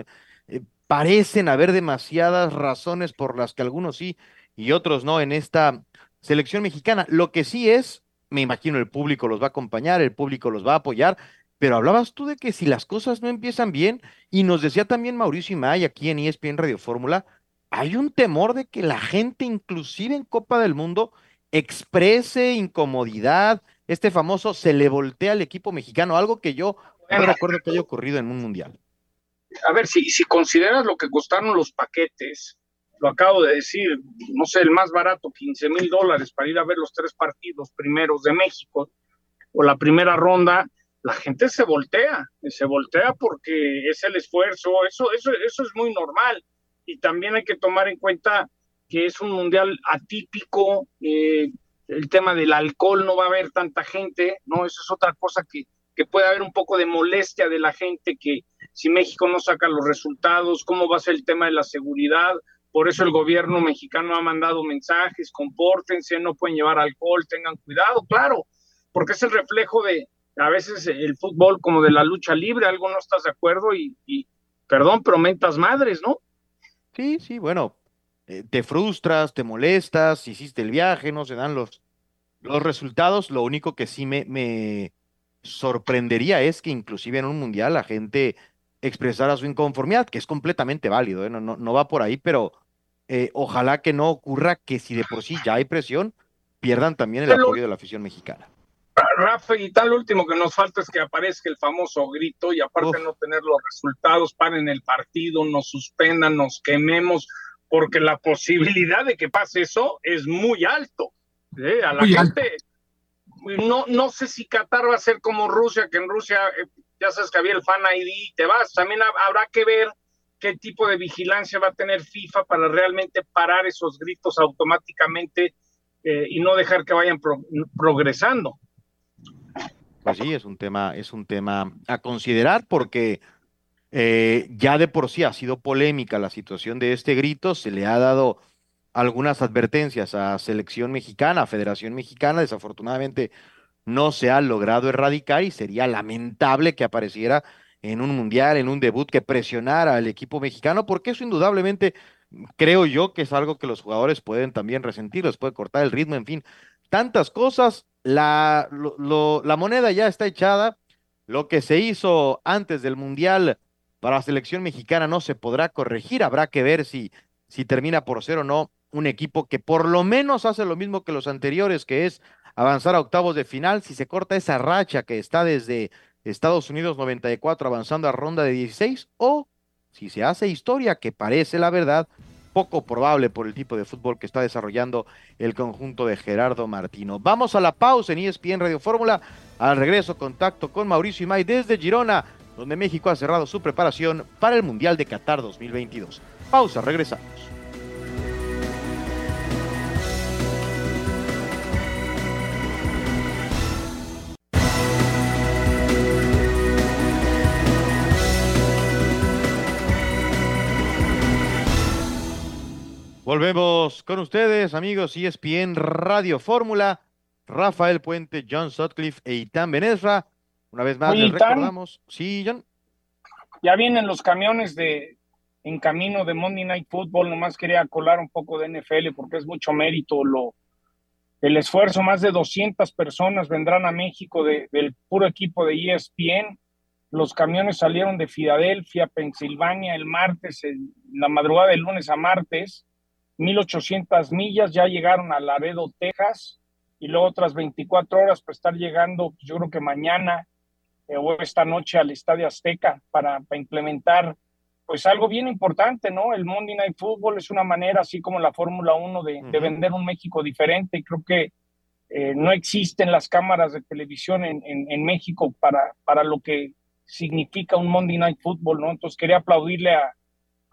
[SPEAKER 5] Eh, parecen haber demasiadas razones por las que algunos sí y otros no en esta selección mexicana. Lo que sí es me imagino el público los va a acompañar, el público los va a apoyar, pero hablabas tú de que si las cosas no empiezan bien, y nos decía también Mauricio Imay aquí en ESPN Radio Fórmula, hay un temor de que la gente, inclusive en Copa del Mundo, exprese incomodidad, este famoso se le voltea al equipo mexicano, algo que yo no recuerdo que haya ocurrido en un mundial.
[SPEAKER 6] A ver, si, si consideras lo que costaron los paquetes, lo acabo de decir, no sé, el más barato, 15 mil dólares para ir a ver los tres partidos primeros de México o la primera ronda, la gente se voltea, se voltea porque es el esfuerzo, eso, eso, eso es muy normal. Y también hay que tomar en cuenta que es un mundial atípico, eh, el tema del alcohol no va a haber tanta gente, ¿no? Eso es otra cosa que, que puede haber un poco de molestia de la gente, que si México no saca los resultados, cómo va a ser el tema de la seguridad. Por eso el gobierno mexicano ha mandado mensajes, compórtense, no pueden llevar alcohol, tengan cuidado, claro, porque es el reflejo de a veces el fútbol como de la lucha libre, algo no estás de acuerdo y, y perdón, pero mentas madres, ¿no?
[SPEAKER 5] Sí, sí, bueno, eh, te frustras, te molestas, hiciste el viaje, no se dan los, los resultados. Lo único que sí me, me sorprendería es que inclusive en un mundial la gente expresara su inconformidad, que es completamente válido, ¿eh? no, no, no, va por ahí, pero eh, ojalá que no ocurra que si de por sí ya hay presión, pierdan también el apoyo de la afición mexicana.
[SPEAKER 6] Rafa, y tal último que nos falta es que aparezca el famoso grito y aparte de no tener los resultados, paren el partido, nos suspendan, nos quememos, porque la posibilidad de que pase eso es muy alto. ¿eh? A la gente, no, no sé si Qatar va a ser como Rusia, que en Rusia eh, ya sabes que había el Fan ID y te vas. También habrá que ver qué tipo de vigilancia va a tener FIFA para realmente parar esos gritos automáticamente eh, y no dejar que vayan progresando.
[SPEAKER 5] Pues sí, es un tema, es un tema a considerar porque eh, ya de por sí ha sido polémica la situación de este grito, se le ha dado algunas advertencias a selección mexicana, a Federación Mexicana, desafortunadamente no se ha logrado erradicar y sería lamentable que apareciera en un mundial, en un debut, que presionara al equipo mexicano, porque eso indudablemente creo yo que es algo que los jugadores pueden también resentir, les puede cortar el ritmo, en fin, tantas cosas. La, la moneda ya está echada. Lo que se hizo antes del mundial para la selección mexicana no se podrá corregir. Habrá que ver si, si termina por ser o no un equipo que por lo menos hace lo mismo que los anteriores, que es avanzar a octavos de final. Si se corta esa racha que está desde Estados Unidos 94 avanzando a ronda de 16, o si se hace historia, que parece la verdad, poco probable por el tipo de fútbol que está desarrollando el conjunto de Gerardo Martino. Vamos a la pausa en ESPN Radio Fórmula. Al regreso, contacto con Mauricio Imay desde Girona donde México ha cerrado su preparación para el Mundial de Qatar 2022. Pausa, regresamos. Volvemos con ustedes, amigos ESPN Radio Fórmula. Rafael Puente, John Sutcliffe e Itán Benesra una vez más, les recordamos. Sí, John.
[SPEAKER 6] Ya vienen los camiones de en camino de Monday Night Football. Nomás quería colar un poco de NFL porque es mucho mérito lo, el esfuerzo. Más de 200 personas vendrán a México del puro equipo de ESPN. Los camiones salieron de Filadelfia, Pensilvania, el martes, en la madrugada del lunes a martes. 1800 millas ya llegaron a Laredo, Texas, y luego otras 24 horas para estar llegando, pues, yo creo que mañana eh, o esta noche al Estadio Azteca para, implementar pues algo bien importante, ¿no? El Monday Night Football es una manera, así como la Fórmula 1, de, vender un México diferente y creo que eh, no existen las cámaras de televisión en, en, México para, para lo que significa un Monday Night Football, ¿no? Entonces quería aplaudirle a,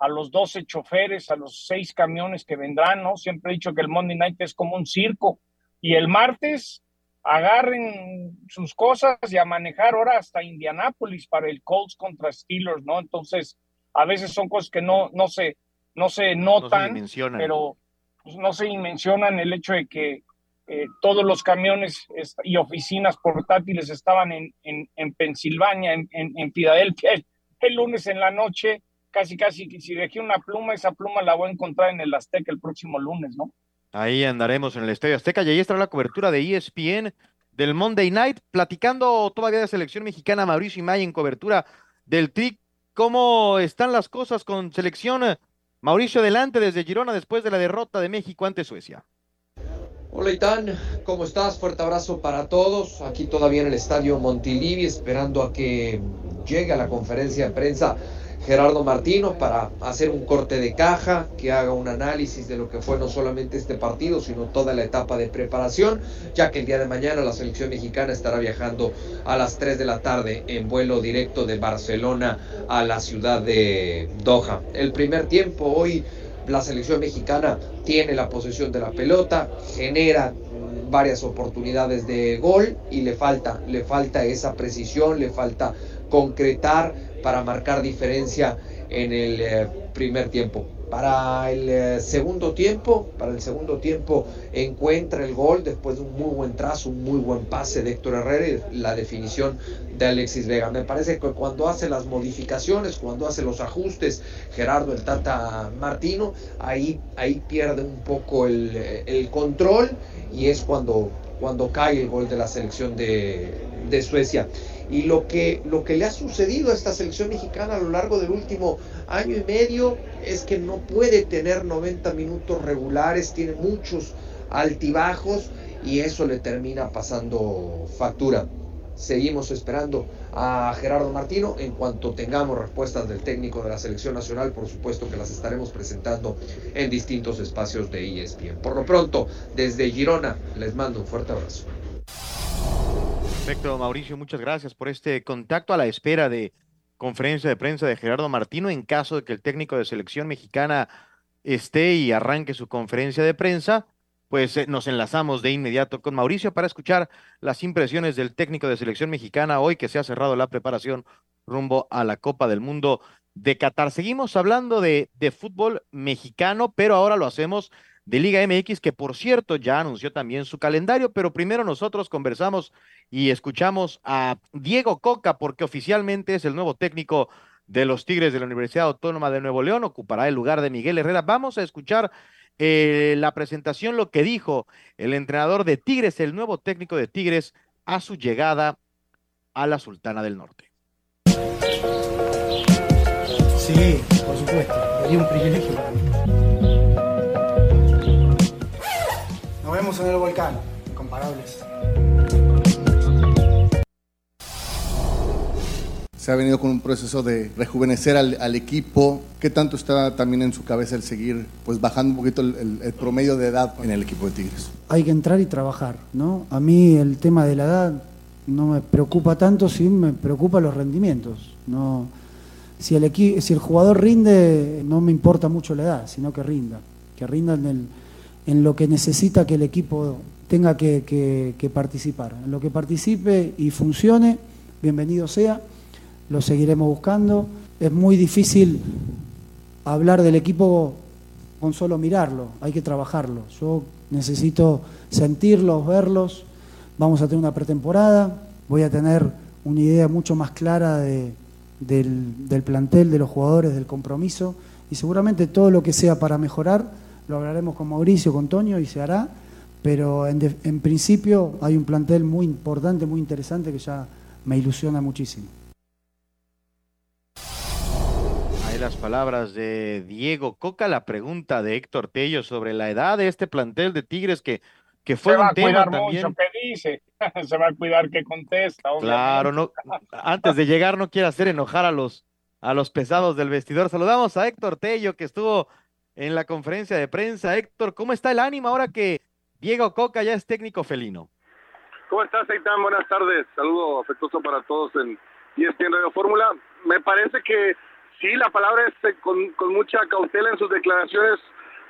[SPEAKER 6] a los 12 choferes, a los seis camiones que vendrán, ¿no? Siempre he dicho que el Monday Night es como un circo y el martes agarren sus cosas y a manejar ahora hasta Indianápolis para el Colts contra Steelers, ¿no? Entonces, a veces son cosas que no, no se, no se notan, pero pues, no se mencionan el hecho de que eh, todos los camiones y oficinas portátiles estaban en, en, en Pensilvania, en, en, Filadelfia, el, lunes en la noche, casi, casi, si dejé una pluma, esa pluma la voy a encontrar en el Azteca el próximo lunes, ¿no?
[SPEAKER 5] Ahí andaremos en el Estadio Azteca y ahí estará la cobertura de ESPN del Monday Night, platicando todavía de selección mexicana, Mauricio Imay en cobertura del TRIC. ¿Cómo están las cosas con selección? Mauricio, adelante desde Girona después de la derrota de México ante Suecia.
[SPEAKER 13] Hola Itán, ¿cómo estás? Fuerte abrazo para todos. Aquí todavía en el estadio Montilivi, esperando a que llegue a la conferencia de prensa Gerardo Martino para hacer un corte de caja, que haga un análisis de lo que fue no solamente este partido, sino toda la etapa de preparación, ya que el día de mañana la selección mexicana estará viajando a las 3 de la tarde en vuelo directo de Barcelona a la ciudad de Doha. El primer tiempo hoy la selección mexicana tiene la posesión de la pelota, genera varias oportunidades de gol y le falta, le falta esa precisión, le falta concretar para marcar diferencia en el eh, primer tiempo. Para el eh, segundo tiempo, para el segundo tiempo encuentra el gol después de un muy buen trazo, un muy buen pase de Héctor Herrera y la definición de Alexis Vega. Me parece que cuando hace las modificaciones, cuando hace los ajustes, Gerardo el Tata Martino, ahí, ahí pierde un poco el, el control y es cuando, cuando cae el gol de la selección de, de Suecia. Y lo que, lo que le ha sucedido a esta selección mexicana a lo largo del último año y medio es que no puede tener 90 minutos regulares, tiene muchos altibajos y eso le termina pasando factura. Seguimos esperando a Gerardo Martino. En cuanto tengamos respuestas del técnico de la selección nacional, por supuesto que las estaremos presentando en distintos espacios de ESPN. Por lo pronto, desde Girona, les mando un fuerte abrazo.
[SPEAKER 5] Perfecto, Mauricio, muchas gracias por este contacto a la espera de conferencia de prensa de Gerardo Martino en caso de que el técnico de selección mexicana esté y arranque su conferencia de prensa, pues eh, nos enlazamos de inmediato con Mauricio para escuchar las impresiones del técnico de selección mexicana hoy que se ha cerrado la preparación rumbo a la Copa del Mundo de Qatar. Seguimos hablando de, de fútbol mexicano, pero ahora lo hacemos de Liga MX, que por cierto ya anunció también su calendario, pero primero nosotros conversamos y escuchamos a Diego Coca, porque oficialmente es el nuevo técnico de los Tigres de la Universidad Autónoma de Nuevo León, ocupará el lugar de Miguel Herrera. Vamos a escuchar eh, la presentación, lo que dijo el entrenador de Tigres, el nuevo técnico de Tigres, a su llegada a la Sultana del Norte.
[SPEAKER 14] Sí, por supuesto, sería un privilegio para mí. Vemos en el volcán, incomparables.
[SPEAKER 15] Se ha venido con un proceso de rejuvenecer al, al equipo. ¿Qué tanto está también en su cabeza el seguir pues bajando un poquito el, el- el promedio de edad en el equipo de Tigres?
[SPEAKER 14] Hay que entrar y trabajar, ¿no? A mí el tema de la edad no me preocupa tanto, sí me preocupa los rendimientos. No, si, el equi- si el jugador rinde, no me importa mucho la edad, sino que rinda. Que rinda en, el- en lo que necesita que el equipo tenga que, participar. En lo que participe y funcione, bienvenido sea, lo seguiremos buscando. Es muy difícil hablar del equipo con solo mirarlo, hay que trabajarlo. Yo necesito sentirlos, verlos. Vamos a tener una pretemporada, voy a tener una idea mucho más clara de- del, del plantel, de los jugadores, del compromiso y seguramente todo lo que sea para mejorar lo hablaremos con Mauricio, con Toño y se hará, pero en, de- en principio hay un plantel muy importante, muy interesante que ya me ilusiona muchísimo.
[SPEAKER 5] Ahí las palabras de Diego Coca, la pregunta de Héctor Tello sobre la edad de este plantel de Tigres que, que fue
[SPEAKER 6] Se va
[SPEAKER 5] un
[SPEAKER 6] a
[SPEAKER 5] tema
[SPEAKER 6] cuidar
[SPEAKER 5] también.
[SPEAKER 6] mucho que dice, se va a cuidar que contesta.
[SPEAKER 5] Claro, no, antes de llegar no quiere hacer enojar a los, a los pesados del vestidor. Saludamos a Héctor Tello que estuvo en la conferencia de prensa. Héctor, ¿cómo está el ánimo ahora que Diego Coca ya es técnico felino?
[SPEAKER 16] ¿Cómo estás, Eitan? Buenas tardes. Saludo afectuoso para todos en ESPN Radio Fórmula. Me parece que sí, la palabra es eh, con, mucha cautela en sus declaraciones,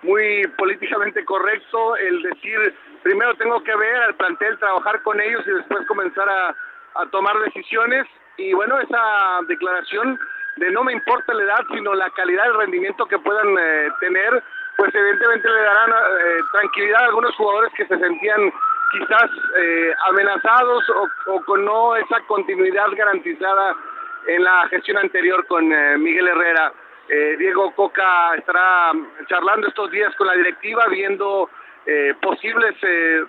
[SPEAKER 16] muy políticamente correcto el decir, primero tengo que ver al plantel, trabajar con ellos y después comenzar a tomar decisiones. Y bueno, esa declaración de no me importa la edad, sino la calidad del rendimiento que puedan eh, tener, pues evidentemente le darán eh, tranquilidad a algunos jugadores que se sentían quizás eh, amenazados o, con no esa continuidad garantizada en la gestión anterior con eh, Miguel Herrera. Eh, Diego Coca estará charlando estos días con la directiva, viendo eh, posibles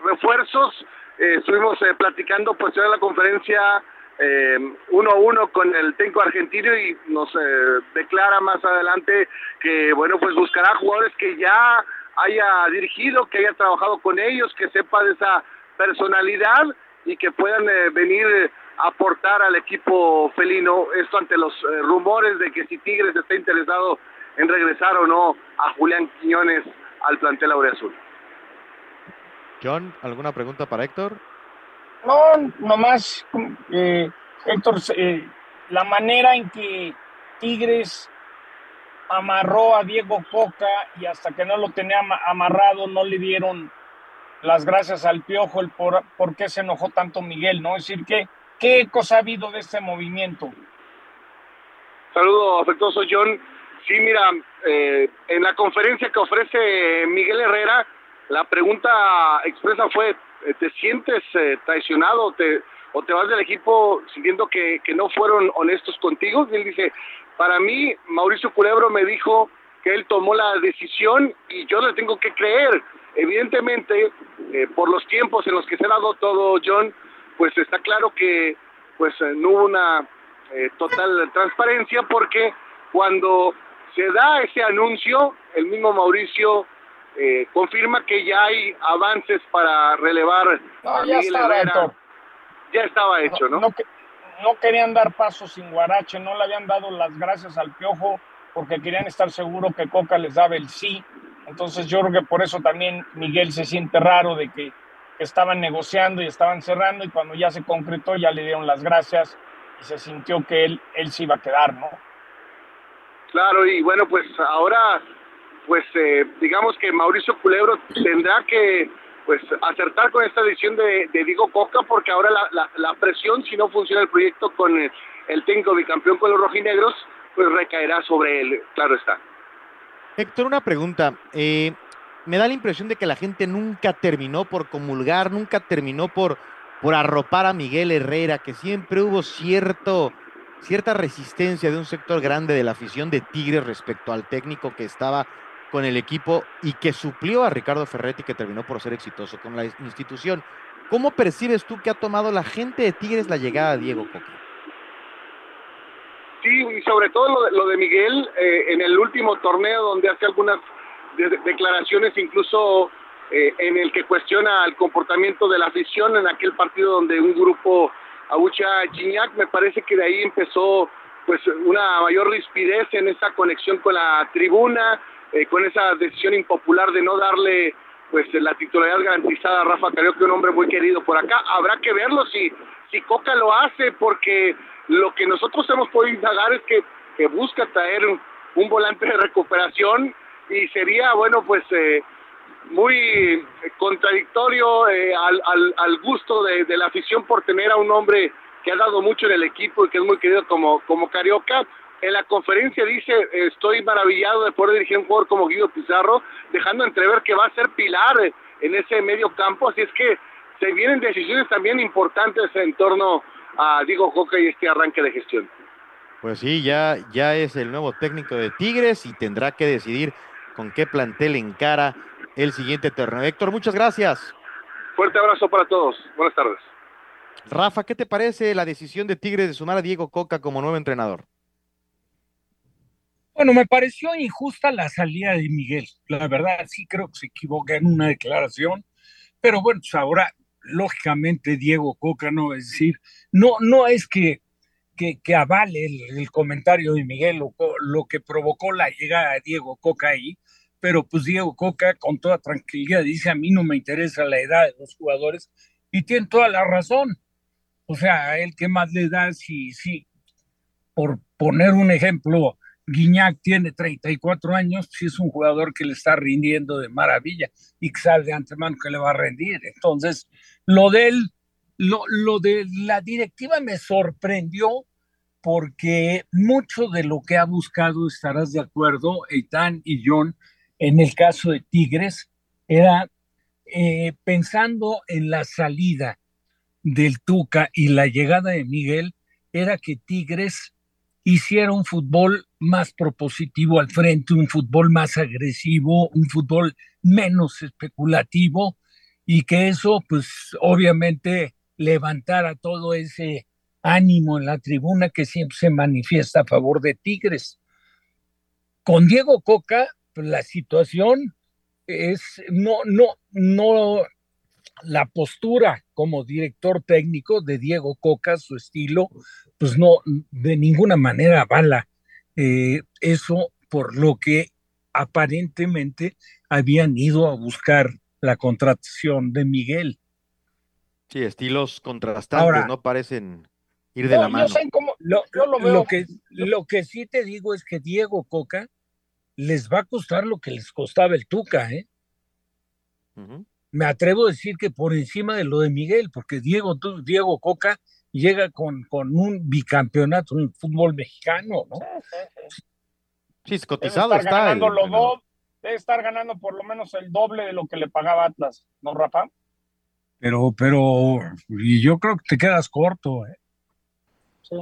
[SPEAKER 16] refuerzos. estuvimos platicando pues de la conferencia eh, uno a uno con el técnico argentino y nos eh, declara más adelante que bueno pues buscará jugadores que ya haya dirigido, que haya trabajado con ellos, que sepa de esa personalidad y que puedan eh, venir a aportar al equipo felino. Esto ante los eh, rumores de que si Tigres está interesado en regresar o no a Julián Quiñones al plantel Aureazul.
[SPEAKER 5] John, ¿alguna pregunta para Héctor?
[SPEAKER 6] No, nomás, eh, Héctor, eh, la manera en que Tigres amarró a Diego Coca y hasta que no lo tenía ama- amarrado no le dieron las gracias al Piojo, el por, por qué se enojó tanto Miguel, ¿no? Es decir, ¿qué, qué cosa ha habido de este movimiento?
[SPEAKER 16] Saludo afectuoso, John. Sí, mira, eh, en la conferencia que ofrece Miguel Herrera, la pregunta expresa fue, ¿te sientes eh, traicionado te, o te vas del equipo sintiendo que, que no fueron honestos contigo? Y él dice, para mí, Mauricio Culebro me dijo que él tomó la decisión y yo le tengo que creer. Evidentemente, eh, por los tiempos en los que se ha dado todo, John, pues está claro que pues eh, no hubo una eh, total transparencia porque cuando se da ese anuncio, el mismo Mauricio eh, confirma que ya hay avances para relevar
[SPEAKER 6] No,
[SPEAKER 16] a
[SPEAKER 6] ya
[SPEAKER 16] Miguel
[SPEAKER 6] estaba,
[SPEAKER 16] Herrera. Ya estaba hecho, ¿no?
[SPEAKER 6] No, que- no querían dar pasos sin Guarache, no le habían dado las gracias al Piojo porque querían estar seguros que Coca les daba el sí. Entonces yo creo que por eso también Miguel se siente raro de que, que estaban negociando y estaban cerrando y cuando ya se concretó ya le dieron las gracias y se sintió que él, él se iba a quedar, ¿no?
[SPEAKER 16] Claro, y bueno, pues ahora, pues eh, digamos que Mauricio Culebro tendrá que pues acertar con esta decisión de, Diego Coca, porque ahora la, la, la presión, si no funciona el proyecto con el, el técnico bicampeón con los rojinegros, pues recaerá sobre él, claro está.
[SPEAKER 5] Héctor, una pregunta. Eh, me da la impresión de que la gente nunca terminó por comulgar, nunca terminó por, por arropar a Miguel Herrera, que siempre hubo cierto, cierta resistencia de un sector grande de la afición de Tigres respecto al técnico que estaba con el equipo y que suplió a Ricardo Ferretti, que terminó por ser exitoso con la institución. ¿Cómo percibes tú que ha tomado la gente de Tigres la llegada de Diego Coca?
[SPEAKER 16] Sí, y sobre todo lo de, lo de Miguel eh, en el último torneo donde hace algunas de- declaraciones incluso eh, en el que cuestiona el comportamiento de la afición en aquel partido donde un grupo abucha a Gignac, me parece que de ahí empezó pues una mayor rispidez en esa conexión con la tribuna, eh, con esa decisión impopular de no darle pues la titularidad garantizada a Rafa Carioca, un hombre muy querido por acá. Habrá que verlo si, si Coca lo hace, porque lo que nosotros hemos podido indagar es que, que busca traer un, volante de recuperación y sería, bueno, pues eh, muy contradictorio eh, al, al, al gusto de, de la afición por tener a un hombre que ha dado mucho en el equipo y que es muy querido como, como Carioca. En la conferencia dice, estoy maravillado de poder dirigir un jugador como Guido Pizarro, dejando entrever que va a ser pilar eh, en ese medio campo, así es que se vienen decisiones también importantes en torno a Diego Coca y este arranque de gestión.
[SPEAKER 5] Pues sí, ya, ya es el nuevo técnico de Tigres y tendrá que decidir con qué plantel encara el siguiente torneo. Héctor, muchas gracias.
[SPEAKER 16] Fuerte abrazo para todos. Buenas tardes.
[SPEAKER 5] Rafa, ¿qué te parece la decisión de Tigres de sumar a Diego Coca como nuevo entrenador?
[SPEAKER 8] Bueno, me pareció injusta la salida de Miguel. La verdad, sí creo que se equivoca en una declaración, pero bueno, pues ahora, lógicamente, Diego Coca, no es decir, no, no es que, que, que avale el, comentario de Miguel lo, lo que provocó la llegada de Diego Coca ahí, pero pues Diego Coca con toda tranquilidad dice, a mí no me interesa la edad de los jugadores, y tiene toda la razón. O sea, el que más le da, si, si, por poner un ejemplo, Guiñac tiene 34 años, si es un jugador que le está rindiendo de maravilla y que sabe de antemano que le va a rendir. Entonces, lo de lo, lo de la directiva me sorprendió porque mucho de lo que ha buscado, estarás de acuerdo, Eitan y John, en el caso de Tigres, era eh, pensando en la salida del Tuca y la llegada de Miguel, era que Tigres hiciera un fútbol más propositivo al frente, un fútbol más agresivo, un fútbol menos especulativo y que eso, pues obviamente levantara todo ese ánimo en la tribuna que siempre se manifiesta a favor de Tigres. Con Diego Coca, pues, la situación es no, no, no, la postura como director técnico de Diego Coca, su estilo, pues no, de ninguna manera avala eh, eso por lo que aparentemente habían ido a buscar la contratación de Miguel.
[SPEAKER 5] Sí, estilos contrastantes, no parecen ir de la mano.
[SPEAKER 8] lo, que, lo que sí te digo es que Diego Coca les va a costar lo que les costaba el Tuca, ¿eh? Me atrevo a decir que por encima de lo de Miguel, porque Diego, Diego Coca llega con, con un bicampeonato en el fútbol mexicano, ¿no?
[SPEAKER 5] Sí, es cotizado está.
[SPEAKER 6] debe estar ganando por lo menos el doble de lo que le pagaba Atlas, ¿no, Rafa?
[SPEAKER 8] Pero, pero, y yo creo que te quedas corto, ¿eh?
[SPEAKER 6] Sí.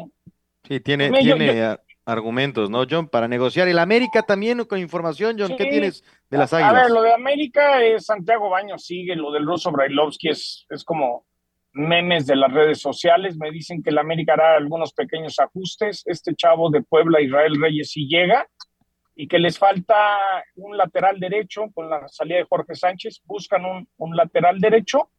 [SPEAKER 5] Sí, tiene, tiene argumentos, ¿no, John? Para negociar. El América también con información, John, ¿qué tienes de las águilas?
[SPEAKER 6] A ver, lo de América es Santiago Baños sigue, lo del ruso Brailovsky es, es como memes de las redes sociales. Me dicen que el América hará algunos pequeños ajustes. Este chavo de Puebla, Israel Reyes, sí llega y que les falta un lateral derecho con la salida de Jorge Sánchez. Buscan un, un lateral derecho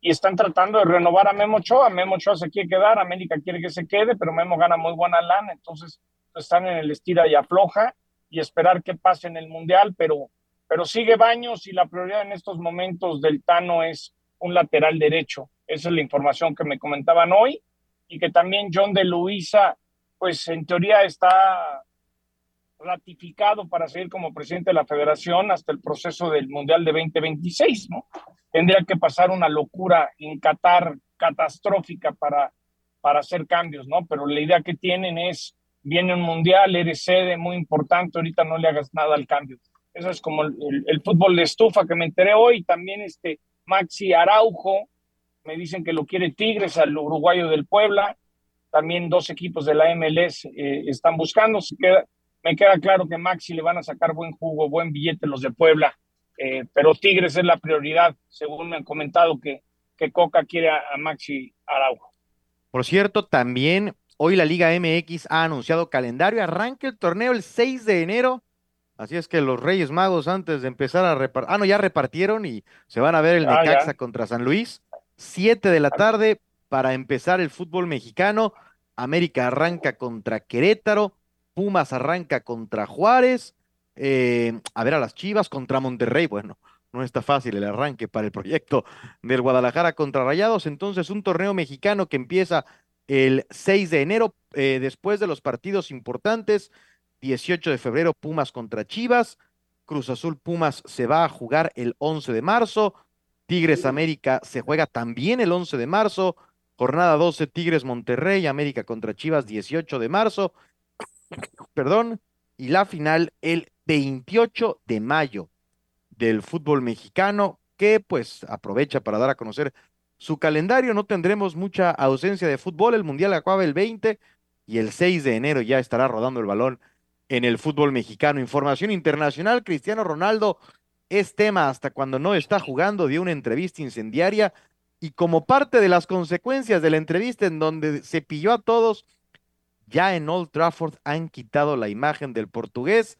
[SPEAKER 6] y están tratando de renovar a Memo Ochoa. Memo Ochoa se quiere quedar, América quiere que se quede, pero Memo gana muy buena lana, entonces están en el estira y afloja y esperar que pase en el Mundial, pero, pero sigue Baños y la prioridad en estos momentos del Tano es un lateral derecho. Esa es la información que me comentaban hoy y que también John de Luisa, pues en teoría está ratificado para seguir como presidente de la federación hasta el proceso del Mundial de 2026, ¿no? Tendría que pasar una locura en Qatar catastrófica para, para hacer cambios, ¿no? Pero la idea que tienen es, viene un Mundial, eres sede muy importante, ahorita no le hagas nada al cambio. Eso es como el, fútbol de estufa que me enteré hoy, también este Maxi Araujo, me dicen que lo quiere Tigres, al uruguayo del Puebla, también dos equipos de la MLS eh, están buscando, me queda claro que Maxi le van a sacar buen jugo, buen billete los de Puebla, eh, pero Tigres es la prioridad, según me han comentado que, que Coca quiere a, Maxi Araujo.
[SPEAKER 5] Por cierto, también hoy la Liga MX ha anunciado calendario, arranca el torneo el 6 de enero, así es que los Reyes Magos antes de empezar a repartir, ah, no, ya repartieron y se van a ver el ah, Necaxa contra San Luis, 7 de la tarde para empezar el fútbol mexicano, América arranca contra Querétaro, Pumas arranca contra Juárez, eh, a ver a las Chivas contra Monterrey, bueno, no está fácil el arranque para el proyecto del Guadalajara contra Rayados, entonces un torneo mexicano que empieza el 6 de enero, eh, después de los partidos importantes, 18 de febrero Pumas contra Chivas, Cruz Azul Pumas se va a jugar el 11 de marzo, Tigres América se juega también el 11 de marzo, jornada 12 Tigres Monterrey, América contra Chivas 18 de marzo, perdón, y la final el 28 de mayo del fútbol mexicano, que pues aprovecha para dar a conocer su calendario. No tendremos mucha ausencia de fútbol. El Mundial acaba el 20 y el 6 de enero ya estará rodando el balón en el fútbol mexicano. Información internacional, Cristiano Ronaldo es tema hasta cuando no está jugando, dio una entrevista incendiaria y como parte de las consecuencias de la entrevista en donde se pilló a todos, ya en Old Trafford han quitado la imagen del portugués,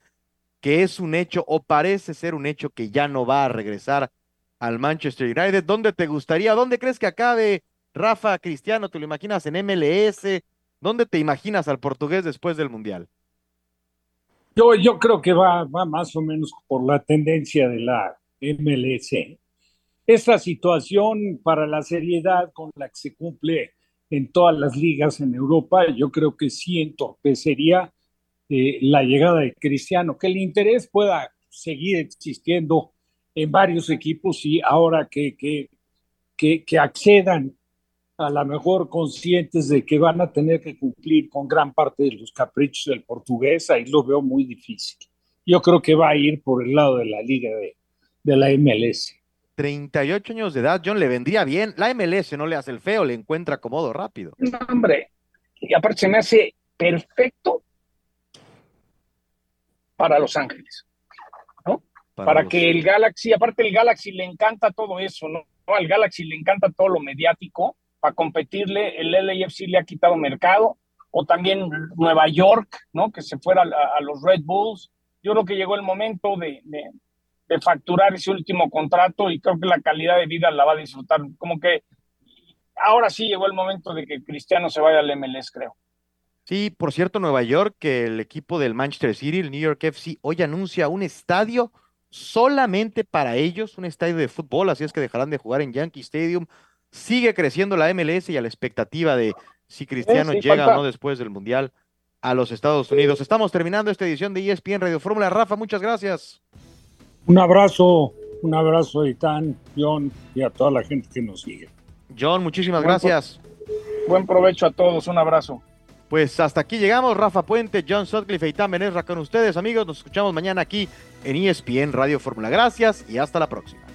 [SPEAKER 5] que es un hecho o parece ser un hecho que ya no va a regresar al Manchester United. ¿Dónde te gustaría? ¿Dónde crees que acabe Rafa Cristiano? ¿Te lo imaginas en MLS? ¿Dónde te imaginas al portugués después del Mundial?
[SPEAKER 8] Yo, yo creo que va, va más o menos por la tendencia de la MLS. Esta situación para la seriedad con la que se cumple en todas las ligas en Europa, yo creo que sí entorpecería eh, la llegada de Cristiano, que el interés pueda seguir existiendo en varios equipos y ahora que, que, que, que accedan a lo mejor conscientes de que van a tener que cumplir con gran parte de los caprichos del portugués, ahí lo veo muy difícil. Yo creo que va a ir por el lado de la liga de, de la MLS.
[SPEAKER 5] 38 años de edad, John, le vendría bien. La MLS no le hace el feo, le encuentra cómodo rápido.
[SPEAKER 6] No, hombre, y aparte se me hace perfecto para Los Ángeles, Para, que el Galaxy, aparte el Galaxy le encanta todo eso, ¿no? Al Galaxy le encanta todo lo mediático para competirle. El LAFC le ha quitado mercado. O también Nueva York, ¿no? Que se fuera a, a los Red Bulls. Yo creo que llegó el momento de, de, de facturar ese último contrato y creo que la calidad de vida la va a disfrutar. Como que ahora sí llegó el momento de que Cristiano se vaya al MLS, creo.
[SPEAKER 5] Sí, por cierto, Nueva York, que el equipo del Manchester City, el New York FC, hoy anuncia un estadio solamente para ellos, un estadio de fútbol, así es que dejarán de jugar en Yankee Stadium. Sigue creciendo la MLS y a la expectativa de si Cristiano
[SPEAKER 6] Sí, sí,
[SPEAKER 5] llega
[SPEAKER 6] falta-
[SPEAKER 5] o no después del Mundial a los Estados Unidos. Estamos terminando esta edición de ESPN Radio Fórmula. Rafa, muchas gracias.
[SPEAKER 17] Un abrazo, un abrazo a Itán, John y a toda la gente que nos sigue.
[SPEAKER 5] John, muchísimas
[SPEAKER 6] Buen pro-
[SPEAKER 5] gracias.
[SPEAKER 6] Buen provecho a todos, un abrazo.
[SPEAKER 5] Pues hasta aquí llegamos, Rafa Puente, John Sutcliffe y Itán Benesra con ustedes, amigos. Nos escuchamos mañana aquí en ESPN Radio Fórmula. Gracias y hasta la próxima.